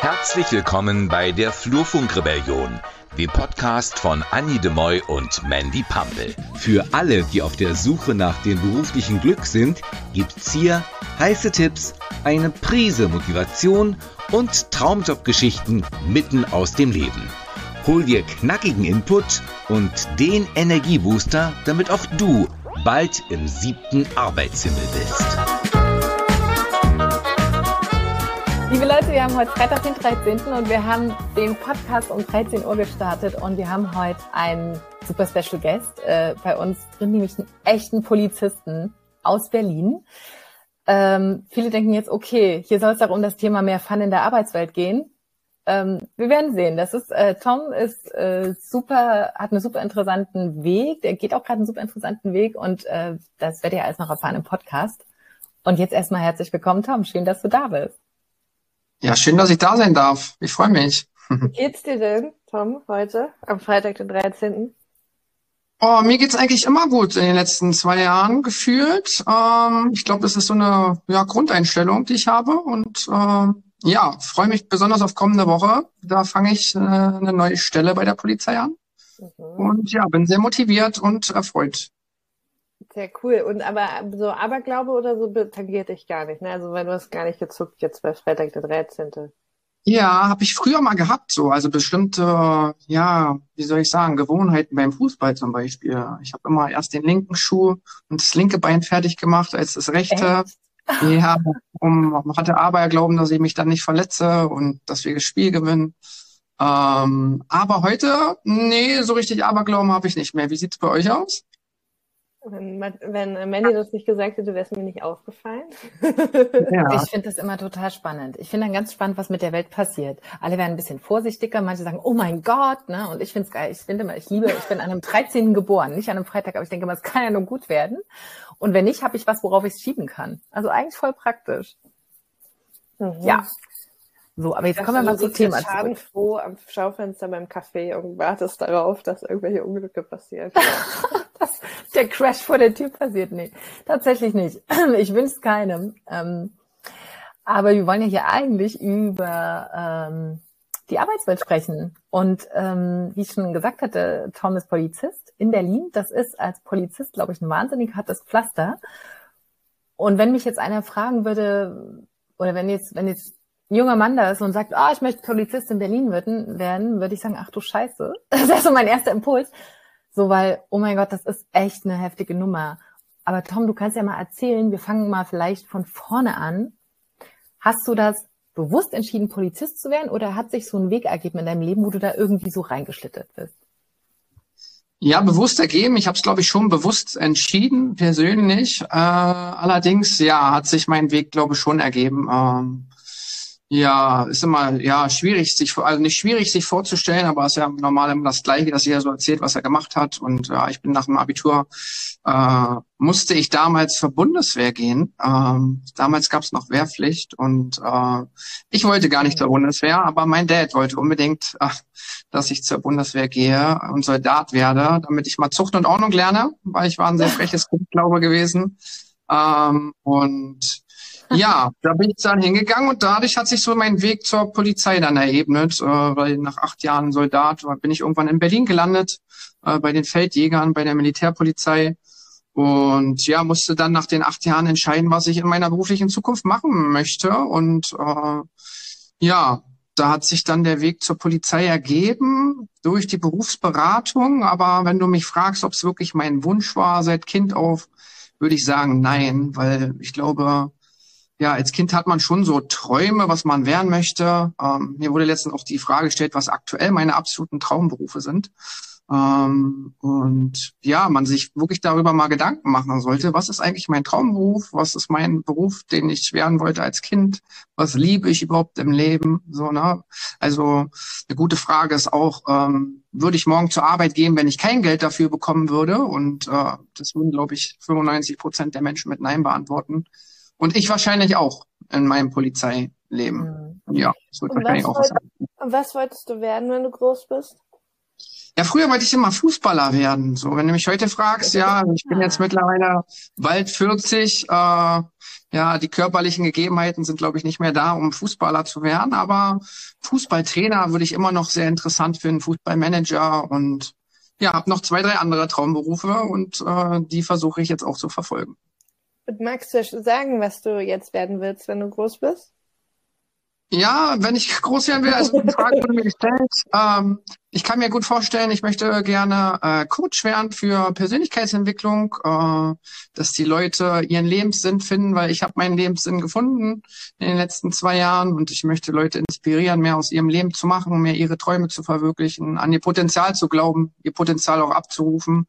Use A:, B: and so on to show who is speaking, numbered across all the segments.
A: Herzlich willkommen bei der Flurfunkrebellion, dem Podcast von Annie de Moy und Mandy Pampel.
B: Für alle, die auf der Suche nach dem beruflichen Glück sind, gibt's hier heiße Tipps, eine Prise Motivation und Traumjobgeschichten mitten aus dem Leben. Hol dir knackigen Input und den Energiebooster, damit auch du bald im siebten Arbeitshimmel bist.
C: Liebe Leute, wir haben heute Freitag, den 13. und wir haben den Podcast um 13 Uhr gestartet und wir haben heute einen super Special Guest äh, bei uns drin, nämlich einen echten Polizisten aus Berlin. Ähm, viele denken jetzt, okay, hier soll es auch um das Thema mehr Fun in der Arbeitswelt gehen. Ähm, wir werden sehen. Das ist äh, Tom ist äh, super, hat einen super interessanten Weg. Der geht auch gerade einen super interessanten Weg und äh, das werdet ihr alles noch erfahren im Podcast. Und jetzt erstmal herzlich willkommen, Tom. Schön, dass du da bist.
D: Ja, schön, dass ich da sein darf. Ich freue mich.
C: Wie geht's dir denn, Tom, heute, am Freitag, den 13.?
D: Oh, mir geht's eigentlich immer gut in den letzten zwei Jahren gefühlt. Ähm, ich glaube, das ist so eine ja, Grundeinstellung, die ich habe. Und ähm, ja, freue mich besonders auf kommende Woche. Da fange ich äh, eine neue Stelle bei der Polizei an. Mhm. Und ja, bin sehr motiviert und erfreut.
C: Sehr cool. Und aber so Aberglaube oder so tangiert dich gar nicht, ne? Also weil du hast gar nicht gezuckt jetzt bei Freitag der 13.
D: Ja, habe ich früher mal gehabt, so also bestimmte, ja, wie soll ich sagen, Gewohnheiten beim Fußball zum Beispiel. Ich habe immer erst den linken Schuh und das linke Bein fertig gemacht als das rechte. Echt? Ja, um, hatte Aberglauben, dass ich mich dann nicht verletze und dass wir das Spiel gewinnen. Ähm, aber heute, nee, so richtig Aberglauben habe ich nicht mehr. Wie sieht's bei euch aus?
C: Wenn, wenn Mandy das nicht gesagt hätte, wäre es mir nicht aufgefallen. Ja. Ich finde das immer total spannend. Ich finde dann ganz spannend, was mit der Welt passiert. Alle werden ein bisschen vorsichtiger, manche sagen, oh mein Gott, ne? Und ich finde es geil. Ich finde immer, ich liebe, ich bin an einem 13. geboren, nicht an einem Freitag, aber ich denke immer, es kann ja nur gut werden. Und wenn nicht, habe ich was, worauf ich es schieben kann. Also eigentlich voll praktisch. Mhm. Ja. So, aber jetzt kommen wir mal zum Thema zurück. froh am Schaufenster beim Café und wartest darauf, dass irgendwelche Unglücke passieren. dass der Crash vor der Tür passiert. Nee, tatsächlich nicht. Ich wünsche es keinem. Ähm, aber wir wollen ja hier eigentlich über ähm, die Arbeitswelt sprechen. Und ähm, wie ich schon gesagt hatte, Tom ist Polizist in Berlin. Das ist als Polizist, glaube ich, ein wahnsinnig hartes Pflaster. Und wenn mich jetzt einer fragen würde, oder wenn jetzt, wenn jetzt junger Mann da ist und sagt, ah, oh, ich möchte Polizist in Berlin werden, werden, würde ich sagen, ach du Scheiße. Das ist so mein erster Impuls. So, weil, oh mein Gott, das ist echt eine heftige Nummer. Aber Tom, du kannst ja mal erzählen, wir fangen mal vielleicht von vorne an. Hast du das bewusst entschieden, Polizist zu werden oder hat sich so ein Weg ergeben in deinem Leben, wo du da irgendwie so reingeschlittert bist?
D: Ja, bewusst ergeben. Ich habe es, glaube ich, schon bewusst entschieden, persönlich. Äh, allerdings, ja, hat sich mein Weg, glaube ich, schon ergeben. Ähm, ja, ist immer ja schwierig, sich also nicht schwierig sich vorzustellen, aber es ist ja normal immer das Gleiche, dass jeder so erzählt, was er gemacht hat. Und ja, ich bin nach dem Abitur äh, musste ich damals zur Bundeswehr gehen. Ähm, damals gab es noch Wehrpflicht und äh, ich wollte gar nicht zur Bundeswehr, aber mein Dad wollte unbedingt, äh, dass ich zur Bundeswehr gehe und Soldat werde, damit ich mal Zucht und Ordnung lerne, weil ich war ein sehr freches Kind, glaube gewesen. Ähm, und ja, da bin ich dann hingegangen und dadurch hat sich so mein Weg zur Polizei dann erebnet, äh, weil nach acht Jahren Soldat bin ich irgendwann in Berlin gelandet, äh, bei den Feldjägern, bei der Militärpolizei und ja, musste dann nach den acht Jahren entscheiden, was ich in meiner beruflichen Zukunft machen möchte und äh, ja, da hat sich dann der Weg zur Polizei ergeben durch die Berufsberatung. Aber wenn du mich fragst, ob es wirklich mein Wunsch war seit Kind auf, würde ich sagen, nein, weil ich glaube, ja, als Kind hat man schon so Träume, was man werden möchte. Ähm, mir wurde letztens auch die Frage gestellt, was aktuell meine absoluten Traumberufe sind. Ähm, und ja, man sich wirklich darüber mal Gedanken machen sollte, was ist eigentlich mein Traumberuf, was ist mein Beruf, den ich werden wollte als Kind, was liebe ich überhaupt im Leben, so, ne? Also, eine gute Frage ist auch, ähm, würde ich morgen zur Arbeit gehen, wenn ich kein Geld dafür bekommen würde? Und äh, das würden, glaube ich, 95 Prozent der Menschen mit Nein beantworten. Und ich wahrscheinlich auch in meinem Polizeileben. Mhm. Ja, das wird wahrscheinlich auch
C: wollt, Was wolltest du werden, wenn du groß bist?
D: Ja, früher wollte ich immer Fußballer werden. So, wenn du mich heute fragst, ja, ich bin jetzt mittlerweile bald 40, äh, ja, die körperlichen Gegebenheiten sind, glaube ich, nicht mehr da, um Fußballer zu werden. Aber Fußballtrainer würde ich immer noch sehr interessant finden, Fußballmanager und ja, habe noch zwei, drei andere Traumberufe und äh, die versuche ich jetzt auch zu verfolgen.
C: Magst du sagen, was du jetzt werden willst, wenn du groß bist?
D: Ja, wenn ich groß werden will, also die Frage wurde mir gestellt. Ähm, ich kann mir gut vorstellen, ich möchte gerne äh, Coach werden für Persönlichkeitsentwicklung, äh, dass die Leute ihren Lebenssinn finden, weil ich habe meinen Lebenssinn gefunden in den letzten zwei Jahren und ich möchte Leute inspirieren, mehr aus ihrem Leben zu machen, mehr ihre Träume zu verwirklichen, an ihr Potenzial zu glauben, ihr Potenzial auch abzurufen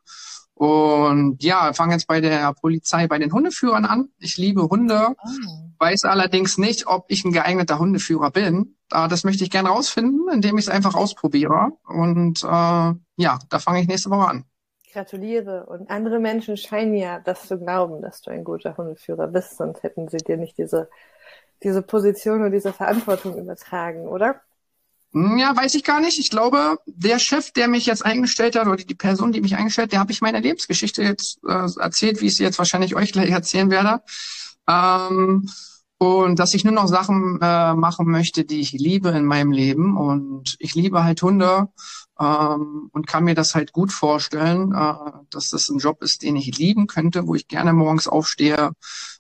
D: und ja, fange jetzt bei der Polizei, bei den Hundeführern an. Ich liebe Hunde, oh. weiß allerdings nicht, ob ich ein geeigneter Hundeführer bin. Das möchte ich gerne rausfinden, indem ich es einfach ausprobiere. Und äh, ja, da fange ich nächste Woche an.
C: Gratuliere. Und andere Menschen scheinen ja das zu glauben, dass du ein guter Hundeführer bist, sonst hätten sie dir nicht diese, diese Position und diese Verantwortung übertragen, oder?
D: Hm, ja, weiß ich gar nicht. Ich glaube, der Chef, der mich jetzt eingestellt hat, oder die Person, die mich eingestellt hat, der habe ich meine Lebensgeschichte jetzt äh, erzählt, wie ich sie jetzt wahrscheinlich euch gleich erzählen werde. Ähm, und dass ich nur noch Sachen äh, machen möchte, die ich liebe in meinem Leben. Und ich liebe halt Hunde ähm, und kann mir das halt gut vorstellen, äh, dass das ein Job ist, den ich lieben könnte, wo ich gerne morgens aufstehe,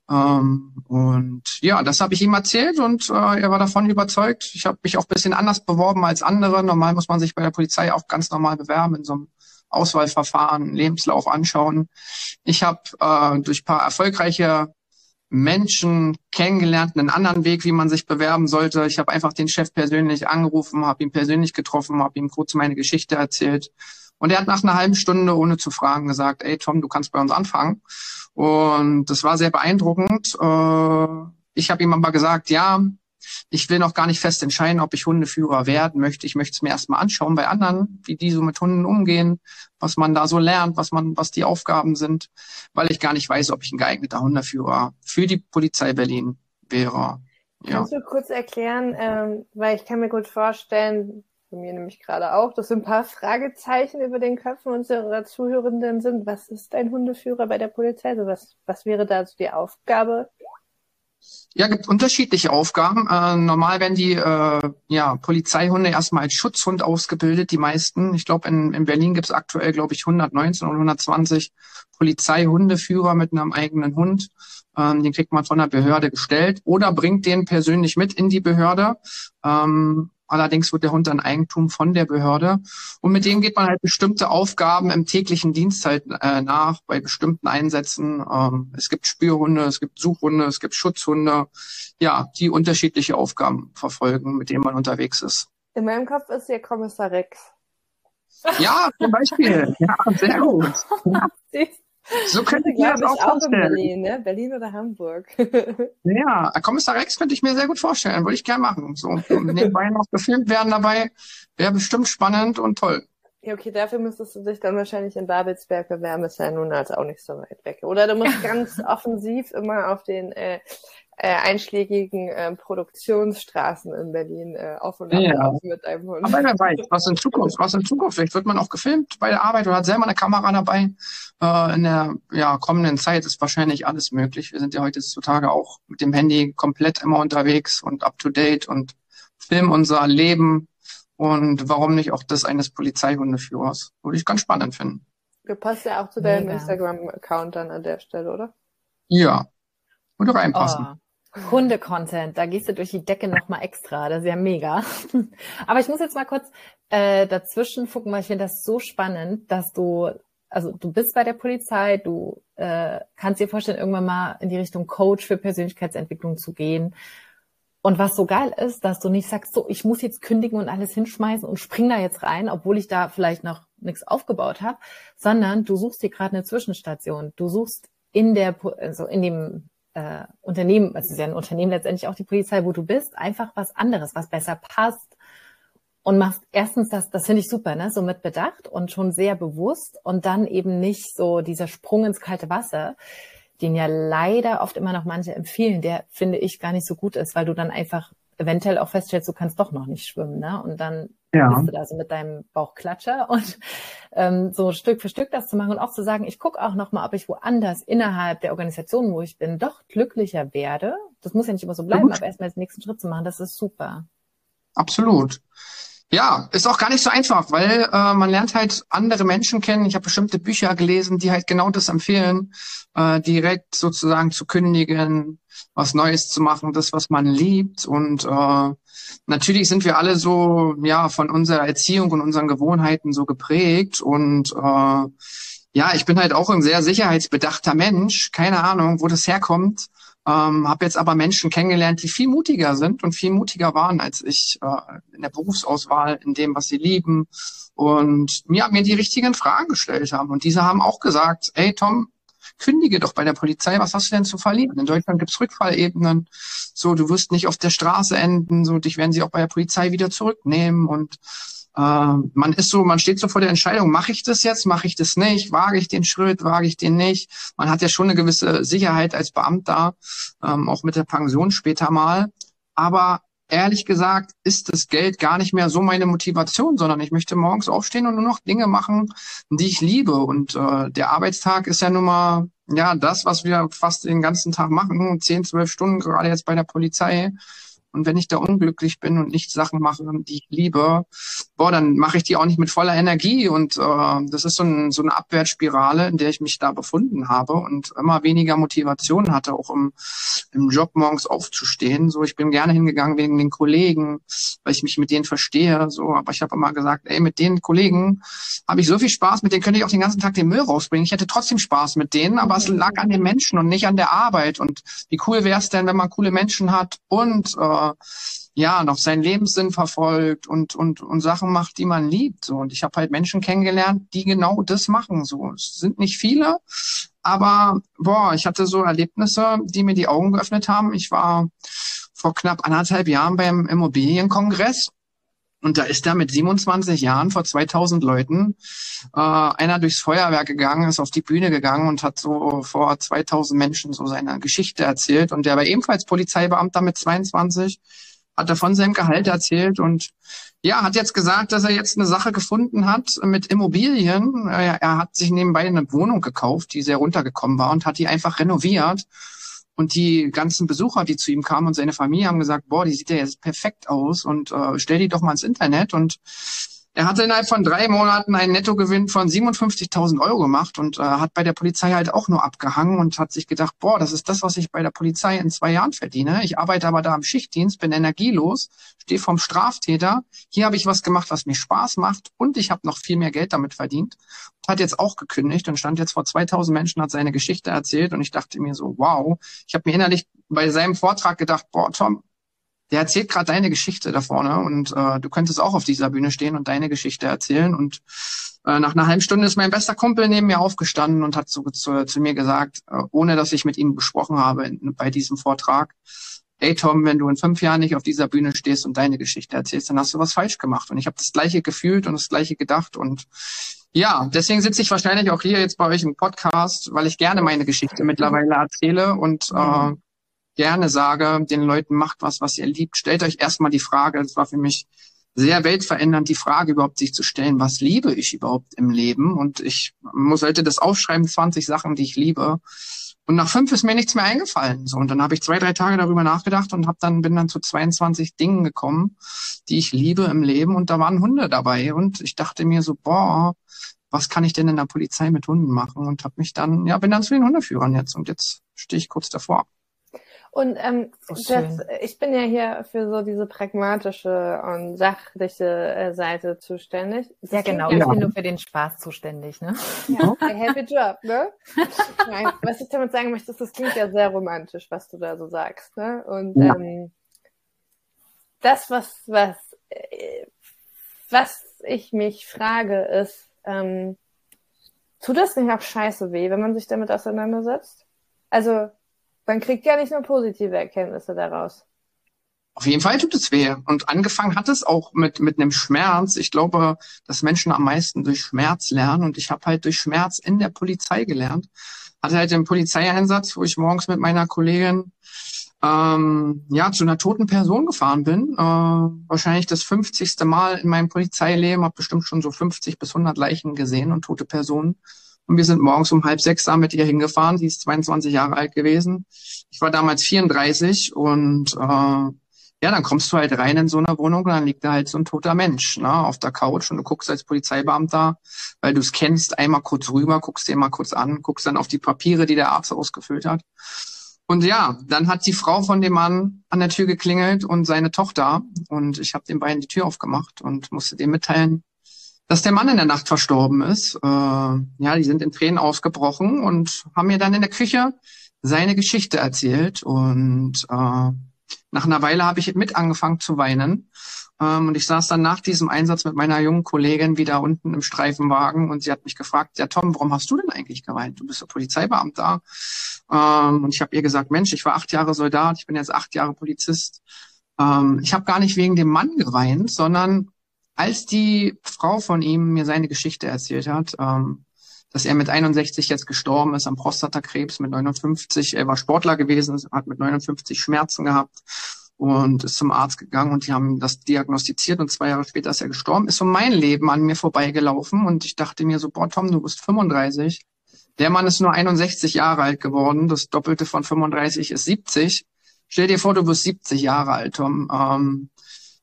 D: ähm, und ja, das habe ich ihm erzählt und äh, er war davon überzeugt. Ich habe mich auch bisschen anders beworben als andere. Normal muss man sich bei der Polizei auch ganz normal bewerben in so einem Auswahlverfahren, Lebenslauf anschauen. Ich habe äh, durch paar erfolgreiche Menschen kennengelernt, einen anderen Weg, wie man sich bewerben sollte. Ich habe einfach den Chef persönlich angerufen, habe ihn persönlich getroffen, habe ihm kurz meine Geschichte erzählt. Und er hat nach einer halben Stunde, ohne zu fragen, gesagt, ey Tom, du kannst bei uns anfangen. Und das war sehr beeindruckend. Äh, ich habe ihm aber gesagt, ja, ich will noch gar nicht fest entscheiden, ob ich Hundeführer werden möchte. Ich möchte es mir erstmal anschauen bei anderen, wie die so mit Hunden umgehen, was man da so lernt, was man, was die Aufgaben sind, weil ich gar nicht weiß, ob ich ein geeigneter Hundeführer für die Polizei Berlin wäre.
C: Ja. Kannst du kurz erklären, ähm, weil ich kann mir gut vorstellen, bei mir nämlich gerade auch, dass so ein paar Fragezeichen über den Köpfen unserer Zuhörenden sind. Was ist ein Hundeführer bei der Polizei? Also was, was wäre da so die Aufgabe?
D: Ja, gibt unterschiedliche Aufgaben. Äh, normal werden die äh, ja, Polizeihunde erstmal als Schutzhund ausgebildet, die meisten. Ich glaube, in, in Berlin gibt es aktuell, glaube ich, 119 oder 120 Polizeihundeführer mit einem eigenen Hund. Ähm, den kriegt man von der Behörde gestellt oder bringt den persönlich mit in die Behörde. Ähm, Allerdings wird der Hund dann Eigentum von der Behörde. Und mit dem geht man halt bestimmte Aufgaben im täglichen Dienst halt äh, nach, bei bestimmten Einsätzen. Ähm, es gibt Spürhunde, es gibt Suchhunde, es gibt Schutzhunde, ja, die unterschiedliche Aufgaben verfolgen, mit denen man unterwegs ist.
C: In meinem Kopf ist hier Kommissar Rex.
D: Ja, zum Beispiel. Ja, sehr gut. So könnte ich mir das auch, vorstellen.
C: In Berlin, ne? Berlin oder Hamburg.
D: ja, Kommissar Rex könnte ich mir sehr gut vorstellen. Würde ich gerne machen. So nebenbei noch gefilmt werden dabei. Wäre bestimmt spannend und toll.
C: Ja, okay, dafür müsstest du dich dann wahrscheinlich in Babelsberg bewerben, ist ja nun also auch nicht so weit weg. Oder du musst ganz offensiv immer auf den äh, äh, einschlägigen äh, Produktionsstraßen in Berlin äh, auf und ab ja. mit
D: einem Hund. Aber weiß, was in Zukunft, was in Zukunft, vielleicht wird man auch gefilmt bei der Arbeit oder hat selber eine Kamera dabei. Äh, in der ja, kommenden Zeit ist wahrscheinlich alles möglich. Wir sind ja heutzutage auch mit dem Handy komplett immer unterwegs und up to date und filmen unser Leben und warum nicht auch das eines Polizeihundeführers. Würde ich ganz spannend finden.
C: Du passt ja auch zu deinem Instagram-Account dann an der Stelle, oder?
D: Ja, würde reinpassen. Oh.
C: Hunde-Content, da gehst du durch die Decke nochmal extra, das ist ja mega. Aber ich muss jetzt mal kurz äh, dazwischen gucken, weil ich finde das so spannend, dass du, also du bist bei der Polizei, du äh, kannst dir vorstellen, irgendwann mal in die Richtung Coach für Persönlichkeitsentwicklung zu gehen. Und was so geil ist, dass du nicht sagst, so, ich muss jetzt kündigen und alles hinschmeißen und spring da jetzt rein, obwohl ich da vielleicht noch nichts aufgebaut habe, sondern du suchst dir gerade eine Zwischenstation. Du suchst in der, also in dem äh, Unternehmen, also es ist ja ein Unternehmen letztendlich auch die Polizei, wo du bist, einfach was anderes, was besser passt und machst erstens das, das finde ich super, ne, so mit Bedacht und schon sehr bewusst und dann eben nicht so dieser Sprung ins kalte Wasser, den ja leider oft immer noch manche empfehlen, der finde ich gar nicht so gut ist, weil du dann einfach eventuell auch feststellst, du kannst doch noch nicht schwimmen, ne, und dann ja. bist du da so mit deinem Bauchklatscher und ähm, so Stück für Stück das zu machen und auch zu sagen, ich gucke auch nochmal, ob ich woanders innerhalb der Organisation, wo ich bin, doch glücklicher werde. Das muss ja nicht immer so bleiben, aber erstmal den nächsten Schritt zu machen, das ist super.
D: Absolut. Ja, ist auch gar nicht so einfach, weil äh, man lernt halt andere Menschen kennen. Ich habe bestimmte Bücher gelesen, die halt genau das empfehlen, äh, direkt sozusagen zu kündigen, was Neues zu machen, das, was man liebt. Und äh, natürlich sind wir alle so ja von unserer Erziehung und unseren Gewohnheiten so geprägt. Und äh, ja, ich bin halt auch ein sehr sicherheitsbedachter Mensch. Keine Ahnung, wo das herkommt. Ähm, habe jetzt aber Menschen kennengelernt, die viel mutiger sind und viel mutiger waren als ich äh, in der Berufsauswahl, in dem, was sie lieben und mir, mir die richtigen Fragen gestellt haben. Und diese haben auch gesagt, ey Tom, kündige doch bei der Polizei, was hast du denn zu verlieren? In Deutschland gibt's Rückfallebenen, so du wirst nicht auf der Straße enden, so dich werden sie auch bei der Polizei wieder zurücknehmen und man ist so, man steht so vor der Entscheidung, mache ich das jetzt, mache ich das nicht, wage ich den Schritt, wage ich den nicht. Man hat ja schon eine gewisse Sicherheit als Beamter, ähm, auch mit der Pension später mal. Aber ehrlich gesagt ist das Geld gar nicht mehr so meine Motivation, sondern ich möchte morgens aufstehen und nur noch Dinge machen, die ich liebe. Und äh, der Arbeitstag ist ja nun mal ja das, was wir fast den ganzen Tag machen, zehn, zwölf Stunden gerade jetzt bei der Polizei. Und wenn ich da unglücklich bin und nicht Sachen mache, die ich liebe, boah, dann mache ich die auch nicht mit voller Energie. Und äh, das ist so, ein, so eine Abwärtsspirale, in der ich mich da befunden habe und immer weniger Motivation hatte, auch im, im Job morgens aufzustehen. So, ich bin gerne hingegangen wegen den Kollegen, weil ich mich mit denen verstehe. So, aber ich habe immer gesagt, ey, mit den Kollegen habe ich so viel Spaß, mit denen könnte ich auch den ganzen Tag den Müll rausbringen. Ich hätte trotzdem Spaß mit denen, aber es lag an den Menschen und nicht an der Arbeit. Und wie cool wäre es denn, wenn man coole Menschen hat und äh, ja noch seinen Lebenssinn verfolgt und und und Sachen macht, die man liebt. So und ich habe halt Menschen kennengelernt, die genau das machen. So es sind nicht viele, aber boah, ich hatte so Erlebnisse, die mir die Augen geöffnet haben. Ich war vor knapp anderthalb Jahren beim Immobilienkongress und da ist da mit 27 Jahren vor 2000 Leuten äh, einer durchs Feuerwerk gegangen, ist auf die Bühne gegangen und hat so vor 2000 Menschen so seine Geschichte erzählt. Und der war ebenfalls Polizeibeamter mit 22, hat er von seinem Gehalt erzählt und ja, hat jetzt gesagt, dass er jetzt eine Sache gefunden hat mit Immobilien. Er, er hat sich nebenbei eine Wohnung gekauft, die sehr runtergekommen war und hat die einfach renoviert und die ganzen Besucher, die zu ihm kamen und seine Familie haben gesagt, boah, die sieht ja jetzt perfekt aus und äh, stell die doch mal ins Internet. Und er hatte innerhalb von drei Monaten einen Nettogewinn von 57.000 Euro gemacht und äh, hat bei der Polizei halt auch nur abgehangen und hat sich gedacht, boah, das ist das, was ich bei der Polizei in zwei Jahren verdiene. Ich arbeite aber da im Schichtdienst, bin energielos, stehe vom Straftäter. Hier habe ich was gemacht, was mir Spaß macht und ich habe noch viel mehr Geld damit verdient. Hat jetzt auch gekündigt und stand jetzt vor 2000 Menschen, hat seine Geschichte erzählt und ich dachte mir so, wow. Ich habe mir innerlich bei seinem Vortrag gedacht, boah, Tom, der erzählt gerade deine Geschichte da vorne und äh, du könntest auch auf dieser Bühne stehen und deine Geschichte erzählen. Und äh, nach einer halben Stunde ist mein bester Kumpel neben mir aufgestanden und hat so zu, zu mir gesagt, äh, ohne dass ich mit ihm besprochen habe in, bei diesem Vortrag, ey Tom, wenn du in fünf Jahren nicht auf dieser Bühne stehst und deine Geschichte erzählst, dann hast du was falsch gemacht. Und ich habe das gleiche gefühlt und das gleiche gedacht. Und ja, deswegen sitze ich wahrscheinlich auch hier jetzt bei euch im Podcast, weil ich gerne meine Geschichte mittlerweile erzähle und äh, gerne sage, den Leuten macht was, was ihr liebt. Stellt euch erstmal die Frage, das war für mich sehr weltverändernd, die Frage überhaupt sich zu stellen, was liebe ich überhaupt im Leben? Und ich muss sollte das aufschreiben, 20 Sachen, die ich liebe. Und nach fünf ist mir nichts mehr eingefallen. So, und dann habe ich zwei, drei Tage darüber nachgedacht und hab dann, bin dann zu 22 Dingen gekommen, die ich liebe im Leben. Und da waren Hunde dabei. Und ich dachte mir so, boah, was kann ich denn in der Polizei mit Hunden machen? Und habe mich dann, ja, bin dann zu den Hundeführern jetzt. Und jetzt stehe ich kurz davor.
C: Und ähm, das, ich bin ja hier für so diese pragmatische und sachliche äh, Seite zuständig. Das ja, genau. Ich bin nur für den Spaß zuständig, ne? Ja, happy job, ne? Nein, was ich damit sagen möchte, ist, das klingt ja sehr romantisch, was du da so sagst, ne? Und ja. ähm, das, was, was, äh, was ich mich frage, ist, ähm, tut das nicht auch scheiße weh, wenn man sich damit auseinandersetzt? Also, man kriegt ja nicht nur positive Erkenntnisse daraus.
D: Auf jeden Fall tut es weh. Und angefangen hat es auch mit, mit einem Schmerz. Ich glaube, dass Menschen am meisten durch Schmerz lernen. Und ich habe halt durch Schmerz in der Polizei gelernt. Hatte halt den Polizeieinsatz, wo ich morgens mit meiner Kollegin ähm, ja, zu einer toten Person gefahren bin. Äh, wahrscheinlich das 50. Mal in meinem Polizeileben, habe bestimmt schon so 50 bis 100 Leichen gesehen und tote Personen. Und wir sind morgens um halb sechs da mit ihr hingefahren. Sie ist 22 Jahre alt gewesen. Ich war damals 34 und äh, ja, dann kommst du halt rein in so eine Wohnung und dann liegt da halt so ein toter Mensch ne, auf der Couch und du guckst als Polizeibeamter, weil du es kennst, einmal kurz rüber, guckst dir mal kurz an, guckst dann auf die Papiere, die der Arzt ausgefüllt hat. Und ja, dann hat die Frau von dem Mann an der Tür geklingelt und seine Tochter und ich habe den beiden die Tür aufgemacht und musste dem mitteilen, dass der Mann in der Nacht verstorben ist. Äh, ja, die sind in Tränen ausgebrochen und haben mir dann in der Küche seine Geschichte erzählt und äh, nach einer Weile habe ich mit angefangen zu weinen. Ähm, und ich saß dann nach diesem Einsatz mit meiner jungen Kollegin wieder unten im Streifenwagen und sie hat mich gefragt, ja Tom, warum hast du denn eigentlich geweint? Du bist ja Polizeibeamter. Ähm, und ich habe ihr gesagt, Mensch, ich war acht Jahre Soldat, ich bin jetzt acht Jahre Polizist. Ähm, ich habe gar nicht wegen dem Mann geweint, sondern als die Frau von ihm mir seine Geschichte erzählt hat, ähm, dass er mit 61 jetzt gestorben ist am Prostatakrebs mit 59. Er war Sportler gewesen, hat mit 59 Schmerzen gehabt und ist zum Arzt gegangen und die haben das diagnostiziert und zwei Jahre später ist er gestorben, ist so mein Leben an mir vorbeigelaufen und ich dachte mir so, boah Tom, du bist 35. Der Mann ist nur 61 Jahre alt geworden, das Doppelte von 35 ist 70. Stell dir vor, du wirst 70 Jahre alt, Tom. Ähm,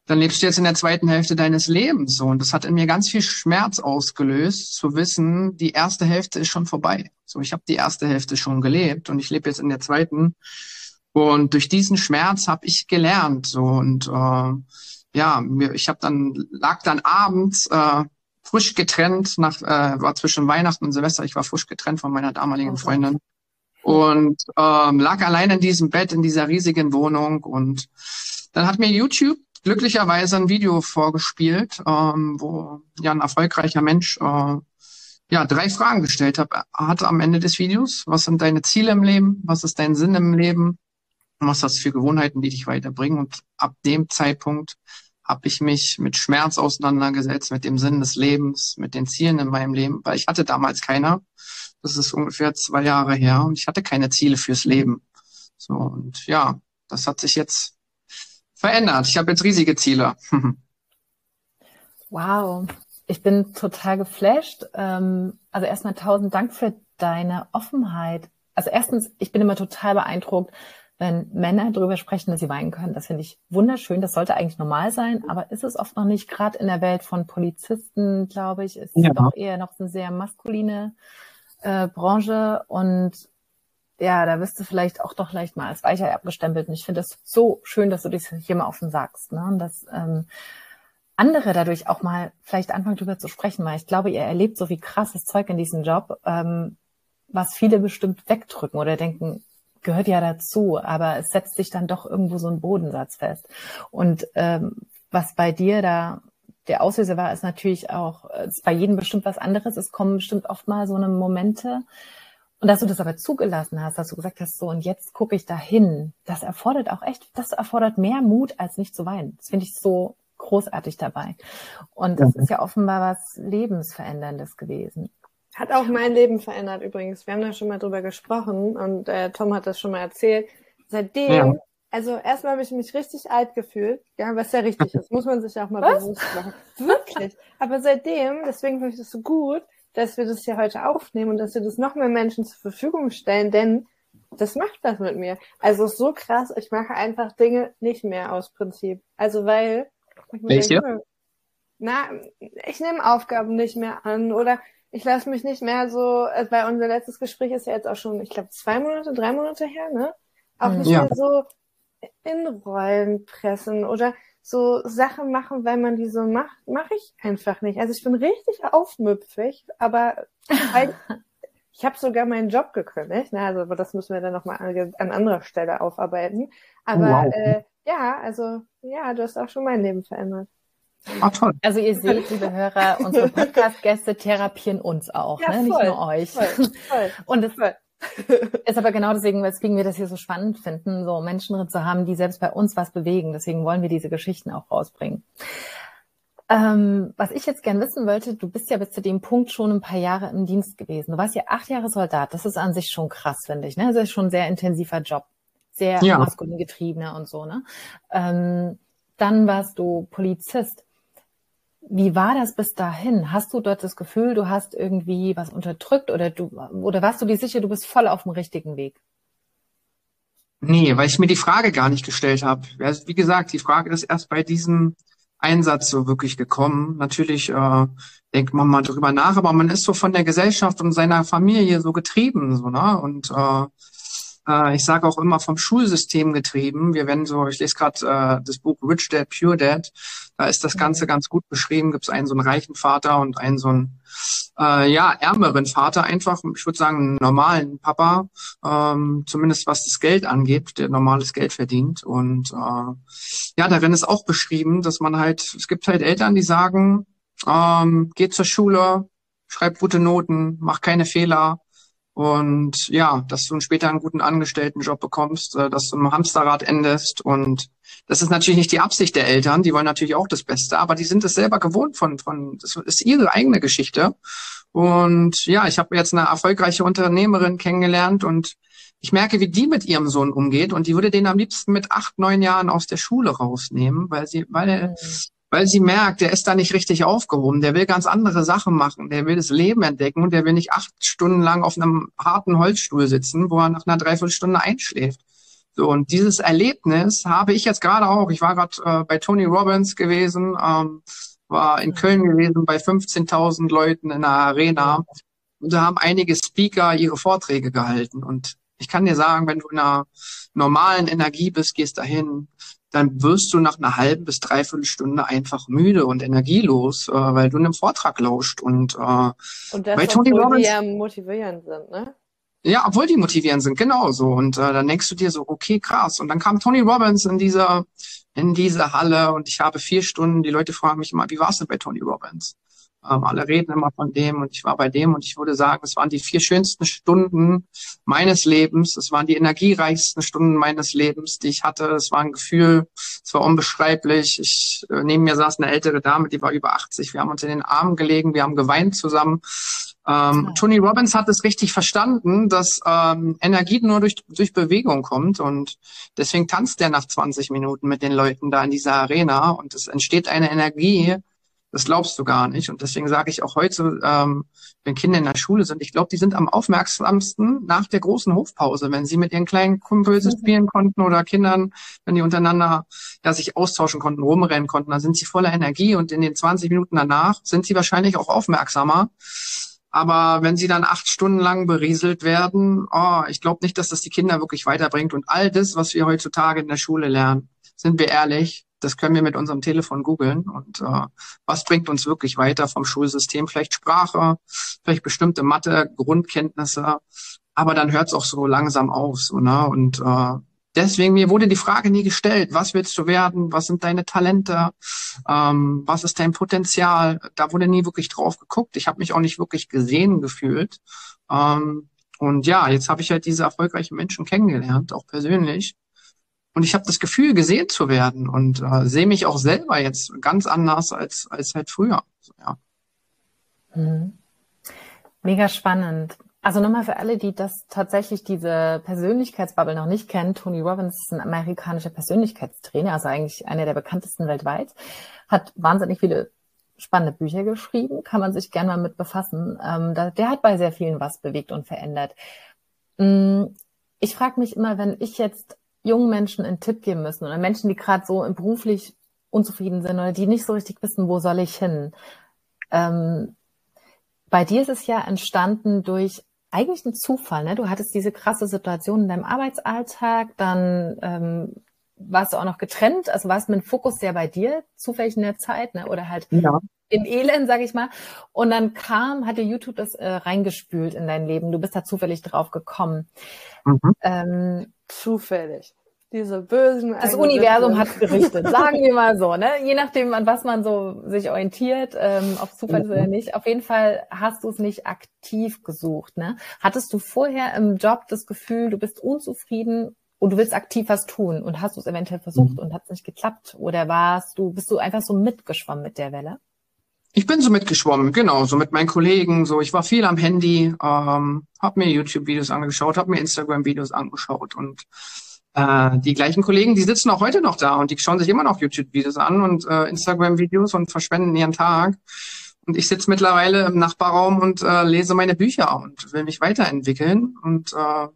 D: dann lebst du jetzt in der zweiten Hälfte deines Lebens. So, und das hat in mir ganz viel Schmerz ausgelöst, zu wissen, die erste Hälfte ist schon vorbei. So, ich habe die erste Hälfte schon gelebt und ich lebe jetzt in der zweiten. Und durch diesen Schmerz habe ich gelernt. So und äh, ja, ich habe dann lag dann abends äh, frisch getrennt nach äh, war zwischen Weihnachten und Silvester. Ich war frisch getrennt von meiner damaligen okay. Freundin und ähm, lag allein in diesem Bett in dieser riesigen Wohnung und dann hat mir YouTube glücklicherweise ein Video vorgespielt, ähm, wo ja ein erfolgreicher Mensch äh, ja drei Fragen gestellt hat, hat am Ende des Videos. Was sind deine Ziele im Leben? Was ist dein Sinn im Leben? Und was hast du für Gewohnheiten, die dich weiterbringen? Und ab dem Zeitpunkt habe ich mich mit Schmerz auseinandergesetzt, mit dem Sinn des Lebens, mit den Zielen in meinem Leben, weil ich hatte damals keiner. Das ist ungefähr zwei Jahre her und ich hatte keine Ziele fürs Leben. So und ja, das hat sich jetzt verändert. Ich habe jetzt riesige Ziele.
C: wow, ich bin total geflasht. Ähm, also erstmal tausend Dank für deine Offenheit. Also erstens, ich bin immer total beeindruckt, wenn Männer darüber sprechen, dass sie weinen können. Das finde ich wunderschön. Das sollte eigentlich normal sein, aber ist es oft noch nicht. Gerade in der Welt von Polizisten, glaube ich, ist ja. es doch eher noch eine sehr maskuline äh, Branche und ja, da wirst du vielleicht auch doch leicht mal als Weicher abgestempelt. Und ich finde das so schön, dass du das hier mal offen sagst. Ne? Und dass ähm, andere dadurch auch mal vielleicht anfangen drüber zu sprechen, weil ich glaube, ihr erlebt so viel krasses Zeug in diesem Job, ähm, was viele bestimmt wegdrücken oder denken, gehört ja dazu, aber es setzt sich dann doch irgendwo so ein Bodensatz fest. Und ähm, was bei dir da der Auslöser war, ist natürlich auch, ist bei jedem bestimmt was anderes. Es kommen bestimmt oft mal so eine Momente, und dass du das aber zugelassen hast, dass du gesagt hast, so und jetzt gucke ich da hin, das erfordert auch echt, das erfordert mehr Mut, als nicht zu weinen. Das finde ich so großartig dabei. Und das ja. ist ja offenbar was Lebensveränderndes gewesen.
E: Hat auch mein Leben verändert übrigens. Wir haben da schon mal drüber gesprochen und äh, Tom hat das schon mal erzählt. Seitdem, ja. also erstmal habe ich mich richtig alt gefühlt, ja, was ja richtig ist, muss man sich auch mal was? bewusst machen. Wirklich. Aber seitdem, deswegen finde ich das so gut, dass wir das hier heute aufnehmen und dass wir das noch mehr Menschen zur Verfügung stellen, denn das macht das mit mir. Also so krass, ich mache einfach Dinge nicht mehr aus Prinzip. Also weil
D: Welche? Denke,
E: na, ich nehme Aufgaben nicht mehr an oder ich lasse mich nicht mehr so, äh, weil unser letztes Gespräch ist ja jetzt auch schon, ich glaube, zwei Monate, drei Monate her, ne? Auch mhm. nicht ja. mehr so in Rollen pressen oder so Sachen machen, weil man die so macht, mache ich einfach nicht. Also ich bin richtig aufmüpfig, aber ich habe sogar meinen Job gekündigt. Ne? Also aber das müssen wir dann nochmal an, an anderer Stelle aufarbeiten. Aber wow. äh, ja, also ja, du hast auch schon mein Leben verändert.
C: Ach, toll. Also ihr seht, liebe Hörer, unsere Podcast-Gäste therapieren uns auch, ja, ne? nicht nur euch. Voll, voll, Und es, voll. Ist aber genau deswegen, weswegen wir das hier so spannend finden, so Menschen drin zu haben, die selbst bei uns was bewegen. Deswegen wollen wir diese Geschichten auch rausbringen. Ähm, was ich jetzt gern wissen wollte, du bist ja bis zu dem Punkt schon ein paar Jahre im Dienst gewesen. Du warst ja acht Jahre Soldat. Das ist an sich schon krass, finde ich. Ne? Das ist schon ein sehr intensiver Job. sehr ja. maskulin getriebener und so, ne? Ähm, dann warst du Polizist. Wie war das bis dahin? Hast du dort das Gefühl, du hast irgendwie was unterdrückt oder du oder warst du dir sicher, du bist voll auf dem richtigen Weg?
D: Nee, weil ich mir die Frage gar nicht gestellt habe. Wie gesagt, die Frage ist erst bei diesem Einsatz so wirklich gekommen. Natürlich äh, denkt man mal drüber nach, aber man ist so von der Gesellschaft und seiner Familie so getrieben, so ne und äh, äh, ich sage auch immer vom Schulsystem getrieben. Wir werden so, ich lese gerade äh, das Buch Rich Dad, Pure Dad. Da ist das Ganze mhm. ganz gut beschrieben. Gibt es einen so einen reichen Vater und einen so einen äh, ja ärmeren Vater. Einfach, ich würde sagen, einen normalen Papa. Ähm, zumindest was das Geld angeht, der normales Geld verdient. Und äh, ja, darin ist auch beschrieben, dass man halt, es gibt halt Eltern, die sagen, ähm, geht zur Schule, schreib gute Noten, mach keine Fehler, und ja, dass du später einen guten Angestelltenjob bekommst, äh, dass du im Hamsterrad endest. Und das ist natürlich nicht die Absicht der Eltern. Die wollen natürlich auch das Beste, aber die sind es selber gewohnt von, von, das ist ihre eigene Geschichte. Und ja, ich habe jetzt eine erfolgreiche Unternehmerin kennengelernt und ich merke, wie die mit ihrem Sohn umgeht und die würde den am liebsten mit acht, neun Jahren aus der Schule rausnehmen, weil sie, weil mhm weil sie merkt, der ist da nicht richtig aufgehoben, der will ganz andere Sachen machen, der will das Leben entdecken und der will nicht acht Stunden lang auf einem harten Holzstuhl sitzen, wo er nach einer Dreiviertelstunde einschläft. So, und dieses Erlebnis habe ich jetzt gerade auch. Ich war gerade äh, bei Tony Robbins gewesen, ähm, war in Köln gewesen bei 15.000 Leuten in der Arena. Und da haben einige Speaker ihre Vorträge gehalten. Und ich kann dir sagen, wenn du in einer normalen Energie bist, gehst dahin, dann wirst du nach einer halben bis dreiviertel Stunde einfach müde und energielos, äh, weil du einem Vortrag lauscht. Und, äh,
E: und das, bei Tony Robbins, die ja motivierend sind, ne?
D: Ja, obwohl die motivierend sind, genau so. Und äh, dann denkst du dir so, okay, krass. Und dann kam Tony Robbins in dieser in diese Halle und ich habe vier Stunden, die Leute fragen mich immer, wie war's denn bei Tony Robbins? Ähm, alle reden immer von dem und ich war bei dem und ich würde sagen, es waren die vier schönsten Stunden meines Lebens. Es waren die energiereichsten Stunden meines Lebens, die ich hatte. Es war ein Gefühl, es war unbeschreiblich. Ich, äh, neben mir saß eine ältere Dame, die war über 80. Wir haben uns in den Armen gelegen, wir haben geweint zusammen. Ähm, Tony Robbins hat es richtig verstanden, dass ähm, Energie nur durch, durch Bewegung kommt und deswegen tanzt er nach 20 Minuten mit den Leuten da in dieser Arena und es entsteht eine Energie, das glaubst du gar nicht. Und deswegen sage ich auch heute, ähm, wenn Kinder in der Schule sind, ich glaube, die sind am aufmerksamsten nach der großen Hofpause, wenn sie mit ihren kleinen Kumpels mhm. spielen konnten oder Kindern, wenn die untereinander ja, sich austauschen konnten, rumrennen konnten, dann sind sie voller Energie und in den 20 Minuten danach sind sie wahrscheinlich auch aufmerksamer. Aber wenn sie dann acht Stunden lang berieselt werden, oh, ich glaube nicht, dass das die Kinder wirklich weiterbringt. Und all das, was wir heutzutage in der Schule lernen, sind wir ehrlich, das können wir mit unserem Telefon googeln. Und äh, was bringt uns wirklich weiter vom Schulsystem? Vielleicht Sprache, vielleicht bestimmte Mathe, Grundkenntnisse. Aber dann hört es auch so langsam auf. So, ne? Und äh, deswegen, mir wurde die Frage nie gestellt, was willst du werden? Was sind deine Talente? Ähm, was ist dein Potenzial? Da wurde nie wirklich drauf geguckt. Ich habe mich auch nicht wirklich gesehen gefühlt. Ähm, und ja, jetzt habe ich halt diese erfolgreichen Menschen kennengelernt, auch persönlich. Und ich habe das Gefühl, gesehen zu werden und äh, sehe mich auch selber jetzt ganz anders als, als halt früher. So, ja.
C: Mhm. Mega spannend. Also nochmal für alle, die das tatsächlich diese Persönlichkeitsbubble noch nicht kennen, Tony Robbins ist ein amerikanischer Persönlichkeitstrainer, also eigentlich einer der bekanntesten weltweit, hat wahnsinnig viele spannende Bücher geschrieben, kann man sich gerne mal mit befassen. Ähm, der hat bei sehr vielen was bewegt und verändert. Mm, ich frage mich immer, wenn ich jetzt jungen Menschen einen Tipp geben müssen oder Menschen, die gerade so beruflich unzufrieden sind oder die nicht so richtig wissen, wo soll ich hin. Ähm, bei dir ist es ja entstanden durch eigentlich einen Zufall. Ne? Du hattest diese krasse Situation in deinem Arbeitsalltag, dann ähm, warst du auch noch getrennt, also warst mit dem Fokus sehr bei dir, zufällig in der Zeit, ne? oder halt ja. im Elend, sag ich mal. Und dann kam, hatte YouTube das äh, reingespült in dein Leben. Du bist da zufällig drauf gekommen. Mhm. Ähm,
E: zufällig. Diese bösen.
C: Das Universum hat gerichtet, sagen wir mal so, ne? Je nachdem, an was man so sich orientiert, ähm, ob Zufall oder nicht. Auf jeden Fall hast du es nicht aktiv gesucht, ne? Hattest du vorher im Job das Gefühl, du bist unzufrieden und du willst aktiv was tun und hast du es eventuell versucht mhm. und hat es nicht geklappt? Oder warst du, bist du einfach so mitgeschwommen mit der Welle?
D: Ich bin so mitgeschwommen, genau, so mit meinen Kollegen. So, ich war viel am Handy, ähm, habe mir YouTube-Videos angeschaut, habe mir Instagram-Videos angeschaut und äh, die gleichen Kollegen, die sitzen auch heute noch da und die schauen sich immer noch YouTube-Videos an und äh, Instagram-Videos und verschwenden ihren Tag. Und ich sitze mittlerweile im Nachbarraum und äh, lese meine Bücher und will mich weiterentwickeln. Und äh,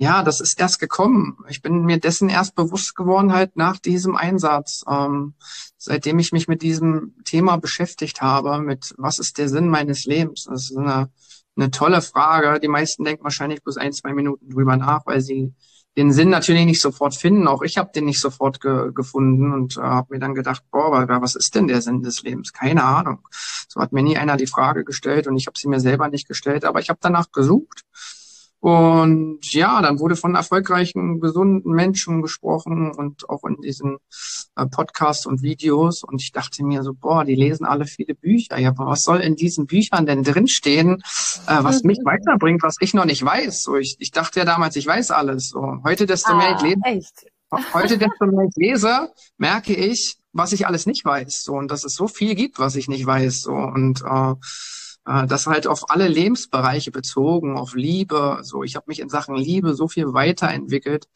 D: ja, das ist erst gekommen. Ich bin mir dessen erst bewusst geworden halt nach diesem Einsatz. Ähm, seitdem ich mich mit diesem Thema beschäftigt habe, mit was ist der Sinn meines Lebens? Das ist eine, eine tolle Frage. Die meisten denken wahrscheinlich bloß ein, zwei Minuten drüber nach, weil sie den Sinn natürlich nicht sofort finden. Auch ich habe den nicht sofort ge gefunden und äh, habe mir dann gedacht, boah, was ist denn der Sinn des Lebens? Keine Ahnung. So hat mir nie einer die Frage gestellt und ich habe sie mir selber nicht gestellt, aber ich habe danach gesucht und ja, dann wurde von erfolgreichen, gesunden Menschen gesprochen und auch in diesen äh, Podcasts und Videos. Und ich dachte mir so, boah, die lesen alle viele Bücher. Ja, aber was soll in diesen Büchern denn drinstehen, äh, was mich weiterbringt, was ich noch nicht weiß? So, ich, ich dachte ja damals, ich weiß alles. So, heute, desto ah, mehr ich lese, echt? heute, desto mehr ich lese, merke ich, was ich alles nicht weiß. So, und dass es so viel gibt, was ich nicht weiß. So, und äh, äh, das halt auf alle Lebensbereiche bezogen, auf Liebe. So, ich habe mich in Sachen Liebe so viel weiterentwickelt.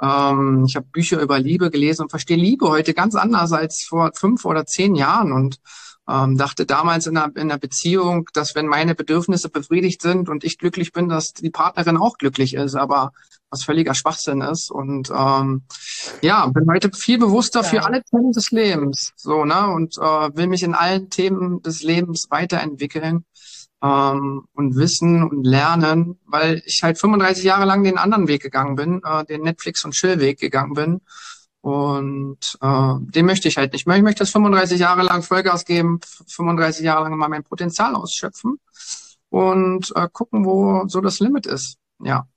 D: Ähm, ich habe Bücher über Liebe gelesen und verstehe Liebe heute ganz anders als vor fünf oder zehn Jahren und ähm, dachte damals in einer, in einer Beziehung, dass wenn meine Bedürfnisse befriedigt sind und ich glücklich bin, dass die Partnerin auch glücklich ist, aber was völliger Schwachsinn ist. Und ähm, ja, bin heute viel bewusster ja. für alle Themen des Lebens. So, ne? Und äh, will mich in allen Themen des Lebens weiterentwickeln ähm, und wissen und lernen, weil ich halt 35 Jahre lang den anderen Weg gegangen bin, äh, den Netflix- und Chill-Weg gegangen bin. Und äh, den möchte ich halt nicht mehr. Ich möchte das 35 Jahre lang Vollgas geben, 35 Jahre lang mal mein Potenzial ausschöpfen und äh, gucken, wo so das Limit ist. Ja.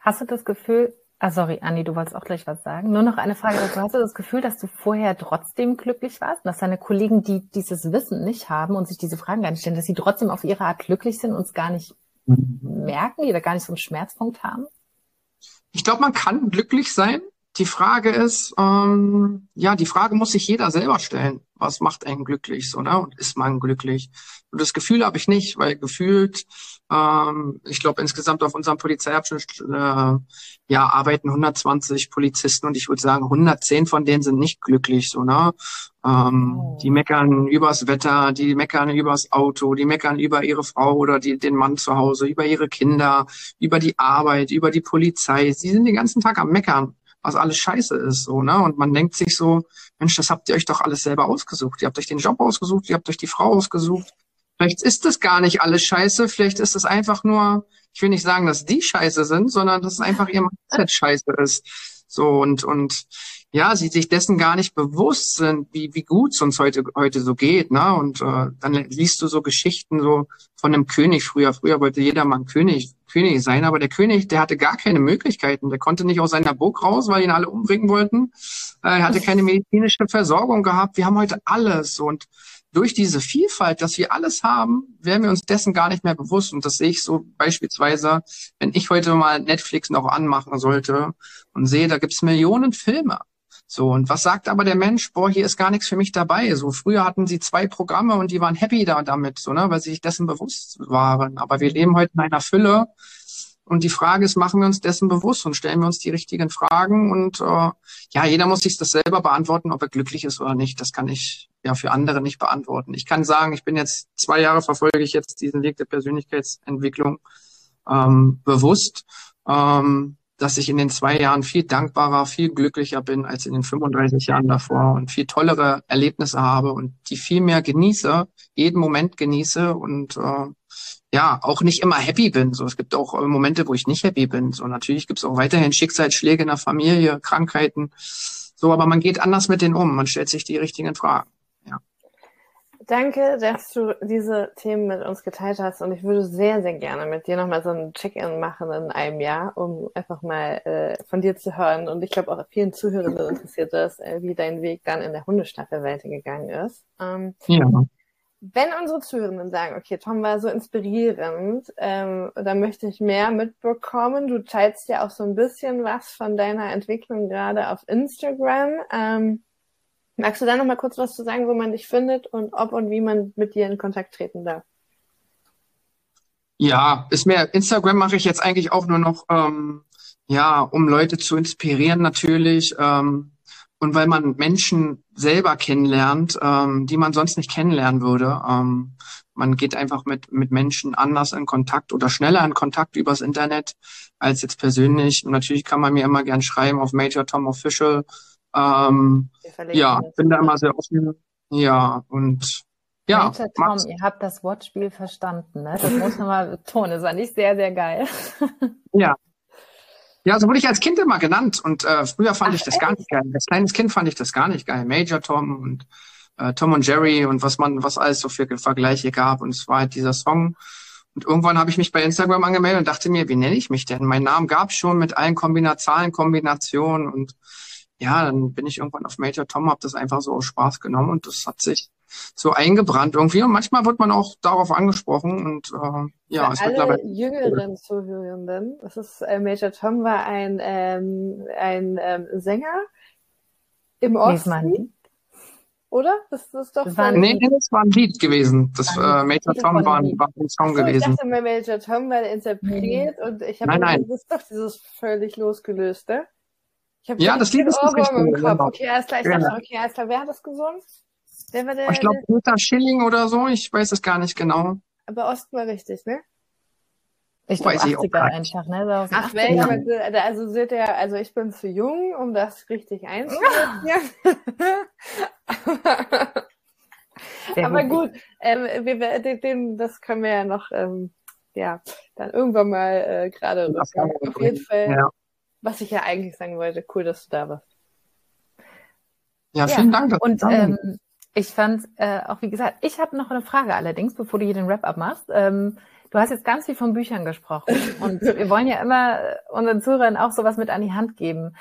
C: Hast du das Gefühl, ah sorry, Anni, du wolltest auch gleich was sagen. Nur noch eine Frage dazu. Hast du das Gefühl, dass du vorher trotzdem glücklich warst? Und dass deine Kollegen, die dieses Wissen nicht haben und sich diese Fragen gar nicht stellen, dass sie trotzdem auf ihre Art glücklich sind und es gar nicht merken oder gar nicht so einen Schmerzpunkt haben?
D: Ich glaube, man kann glücklich sein. Die Frage ist, ähm, ja, die Frage muss sich jeder selber stellen. Was macht einen glücklich so, ne? Und ist man glücklich? Und das Gefühl habe ich nicht, weil gefühlt ähm, ich glaube, insgesamt auf unserem Polizeiabschnitt äh, ja, arbeiten 120 Polizisten und ich würde sagen, 110 von denen sind nicht glücklich. So, ne? Ähm, oh. Die meckern übers Wetter, die meckern übers Auto, die meckern über ihre Frau oder die, den Mann zu Hause, über ihre Kinder, über die Arbeit, über die Polizei. Sie sind den ganzen Tag am Meckern was alles scheiße ist, so, ne? Und man denkt sich so, Mensch, das habt ihr euch doch alles selber ausgesucht. Ihr habt euch den Job ausgesucht, ihr habt euch die Frau ausgesucht, Vielleicht ist das gar nicht alles scheiße, vielleicht ist es einfach nur, ich will nicht sagen, dass die scheiße sind, sondern dass es einfach ihr Mindset scheiße ist. So und und ja, sie sich dessen gar nicht bewusst sind, wie wie gut es uns heute heute so geht, ne? Und äh, dann liest du so Geschichten so von einem König früher. Früher wollte jeder mal ein König König sein, aber der König, der hatte gar keine Möglichkeiten. Der konnte nicht aus seiner Burg raus, weil ihn alle umbringen wollten. Er hatte keine medizinische Versorgung gehabt. Wir haben heute alles und durch diese Vielfalt, dass wir alles haben, werden wir uns dessen gar nicht mehr bewusst. Und das sehe ich so beispielsweise, wenn ich heute mal Netflix noch anmachen sollte und sehe, da gibt's Millionen Filme. So, und was sagt aber der Mensch? Boah, hier ist gar nichts für mich dabei. So, früher hatten sie zwei Programme und die waren happy da damit, so, ne, weil sie sich dessen bewusst waren. Aber wir leben heute in einer Fülle, und die Frage ist, machen wir uns dessen bewusst und stellen wir uns die richtigen Fragen? Und äh, ja, jeder muss sich das selber beantworten, ob er glücklich ist oder nicht. Das kann ich ja für andere nicht beantworten. Ich kann sagen, ich bin jetzt zwei Jahre verfolge ich jetzt diesen Weg der Persönlichkeitsentwicklung ähm, bewusst, ähm, dass ich in den zwei Jahren viel dankbarer, viel glücklicher bin als in den 35 Jahren davor und viel tollere Erlebnisse habe und die viel mehr genieße, jeden Moment genieße und äh, ja, auch nicht immer happy bin. So, es gibt auch äh, Momente, wo ich nicht happy bin. So, natürlich gibt es auch weiterhin Schicksalsschläge in der Familie, Krankheiten. So, aber man geht anders mit denen um. Man stellt sich die richtigen Fragen.
E: Danke, dass du diese Themen mit uns geteilt hast. Und ich würde sehr, sehr gerne mit dir nochmal so ein Check-in machen in einem Jahr, um einfach mal äh, von dir zu hören. Und ich glaube auch vielen Zuhörern interessiert das, äh, wie dein Weg dann in der Hundestaffel weitergegangen ist. Ähm, ja wenn unsere Zuhörenden sagen, okay, Tom war so inspirierend, ähm, da möchte ich mehr mitbekommen. Du teilst ja auch so ein bisschen was von deiner Entwicklung gerade auf Instagram. Ähm, magst du da noch mal kurz was zu sagen, wo man dich findet und ob und wie man mit dir in Kontakt treten darf?
D: Ja, ist mir Instagram mache ich jetzt eigentlich auch nur noch ähm, ja, um Leute zu inspirieren natürlich ähm, und weil man Menschen selber kennenlernt, ähm, die man sonst nicht kennenlernen würde. Ähm, man geht einfach mit, mit Menschen anders in Kontakt oder schneller in Kontakt übers Internet als jetzt persönlich. Und natürlich kann man mir immer gern schreiben auf Major Tom Official. Ähm, ja, bin da immer sehr offen. Ja, und ja.
C: Major Tom, ihr habt das Wortspiel verstanden, ne? Das muss man mal betonen. Das war nicht sehr, sehr geil.
D: ja, ja, so wurde ich als Kind immer genannt und äh, früher fand Ach, ich das echt? gar nicht geil. Als kleines Kind fand ich das gar nicht geil. Major Tom und äh, Tom und Jerry und was man, was alles so für Vergleiche gab und es war halt dieser Song. Und irgendwann habe ich mich bei Instagram angemeldet und dachte mir, wie nenne ich mich denn? Mein Namen gab schon mit allen Kombina Zahlenkombinationen und ja, dann bin ich irgendwann auf Major Tom, habe das einfach so aus Spaß genommen und das hat sich so eingebrannt irgendwie. Und manchmal wird man auch darauf angesprochen und äh, ja,
E: Für es alle jüngeren Zuhörenden, das ist äh, Major Tom war ein ähm, ein ähm, Sänger im Osten. Oder?
D: Das, das ist doch das war ein, nee, das war ein Lied gewesen. Das äh, Major Tom war ein, war ein Song so, gewesen. Ich
E: dachte mir, Major Tom war der Interpret mhm. und ich habe
D: nein, nein.
E: das ist doch dieses völlig losgelöste.
D: Ich habe ja, das Lied ist
E: richtig im Kopf. Genau. Okay, alles klar. Ich dachte, okay, alles klar. Wer hat das gesungen?
D: Der war der, ich glaube, Peter Schilling oder so. Ich weiß es gar nicht genau.
E: Aber Osten war richtig, ne?
C: Ich glaube 80er einfach, ne?
E: Ach, welch, also seht ihr, also ich bin zu jung, um das richtig einzusetzen. Aber gut, ähm, wir, den, das können wir ja noch, ähm, ja, dann irgendwann mal äh, gerade rücken. Auf jeden Fall, ja. Was ich ja eigentlich sagen wollte, cool, dass du da warst.
D: Ja, vielen ja. Dank.
C: Und ähm, ich fand äh, auch, wie gesagt, ich habe noch eine Frage allerdings, bevor du hier den Wrap-up machst. Ähm, Du hast jetzt ganz viel von Büchern gesprochen und wir wollen ja immer unseren Zuhörern auch sowas mit an die Hand geben.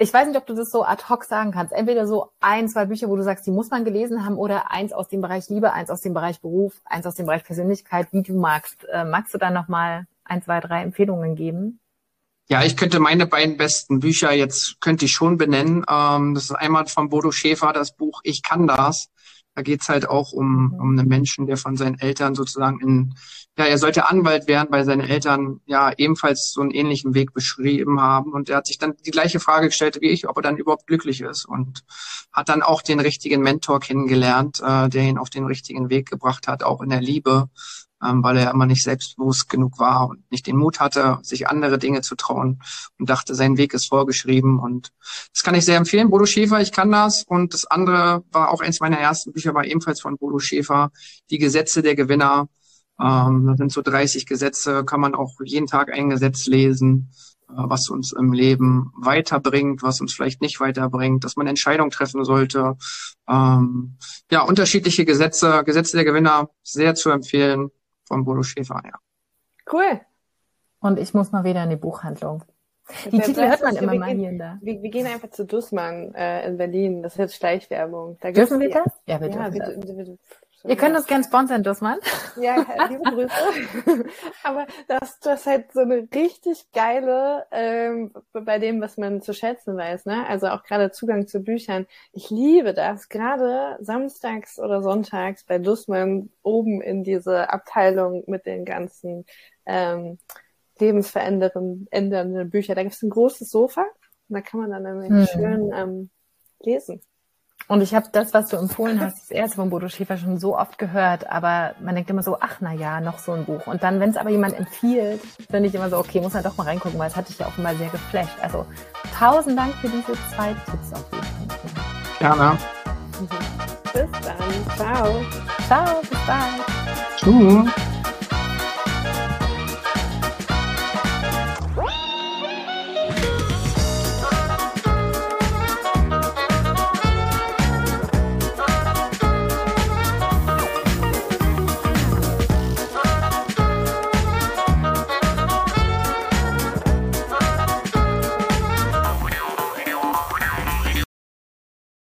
C: Ich weiß nicht, ob du das so ad hoc sagen kannst. Entweder so ein, zwei Bücher, wo du sagst, die muss man gelesen haben, oder eins aus dem Bereich Liebe, eins aus dem Bereich Beruf, eins aus dem Bereich Persönlichkeit, wie du magst. Äh, magst du da nochmal ein, zwei, drei Empfehlungen geben?
D: Ja, ich könnte meine beiden besten Bücher jetzt, könnte ich schon benennen. Ähm, das ist einmal von Bodo Schäfer, das Buch Ich kann das. Da geht's halt auch um, um einen Menschen, der von seinen Eltern sozusagen in, ja, er sollte Anwalt werden, weil seine Eltern ja ebenfalls so einen ähnlichen Weg beschrieben haben. Und er hat sich dann die gleiche Frage gestellt wie ich, ob er dann überhaupt glücklich ist und hat dann auch den richtigen Mentor kennengelernt, äh, der ihn auf den richtigen Weg gebracht hat, auch in der Liebe ähm, weil er immer nicht selbstbewusst genug war und nicht den Mut hatte, sich andere Dinge zu trauen und dachte, sein Weg ist vorgeschrieben. Und das kann ich sehr empfehlen. Bodo Schäfer, ich kann das. Und das andere war auch eins meiner ersten Bücher, war ebenfalls von Bodo Schäfer, Die Gesetze der Gewinner. Ähm, das sind so 30 Gesetze, kann man auch jeden Tag ein Gesetz lesen äh, was uns im Leben weiterbringt, was uns vielleicht nicht weiterbringt, dass man Entscheidungen treffen sollte. Ähm, ja, unterschiedliche Gesetze, Gesetze der Gewinner, sehr zu empfehlen von Bodo Schäfer, ja.
E: Cool.
C: Und ich muss mal wieder in die Buchhandlung. Die Titel hört man immer mal hier und da.
E: Wir, wir, gehen einfach zu Dussmann äh, in Berlin. Das ist jetzt Schleichwerbung.
C: Da dürfen wir das? Ja, wir ja, dürfen wir, das. Wir, Ihr könnt uns gerne sponsern, Dussmann.
E: Ja, liebe Grüße. Aber das, das ist halt so eine richtig geile, ähm, bei dem, was man zu schätzen weiß, ne? Also auch gerade Zugang zu Büchern. Ich liebe das, gerade samstags oder sonntags bei Dussmann oben in diese Abteilung mit den ganzen ähm, lebensverändernden Büchern. Da gibt es ein großes Sofa und da kann man dann nämlich hm. schön ähm, lesen.
C: Und ich habe das, was du empfohlen hast, das erste von Bodo Schäfer schon so oft gehört, aber man denkt immer so, ach na ja, noch so ein Buch. Und dann, wenn es aber jemand empfiehlt, finde ich immer so, okay, muss man doch mal reingucken, weil es hat dich ja auch immer sehr geflasht. Also tausend Dank für diese zwei Tipps auf jeden Fall.
D: Gerne.
E: Bis dann. Ciao.
C: Ciao, bis bald.
D: Tschüss.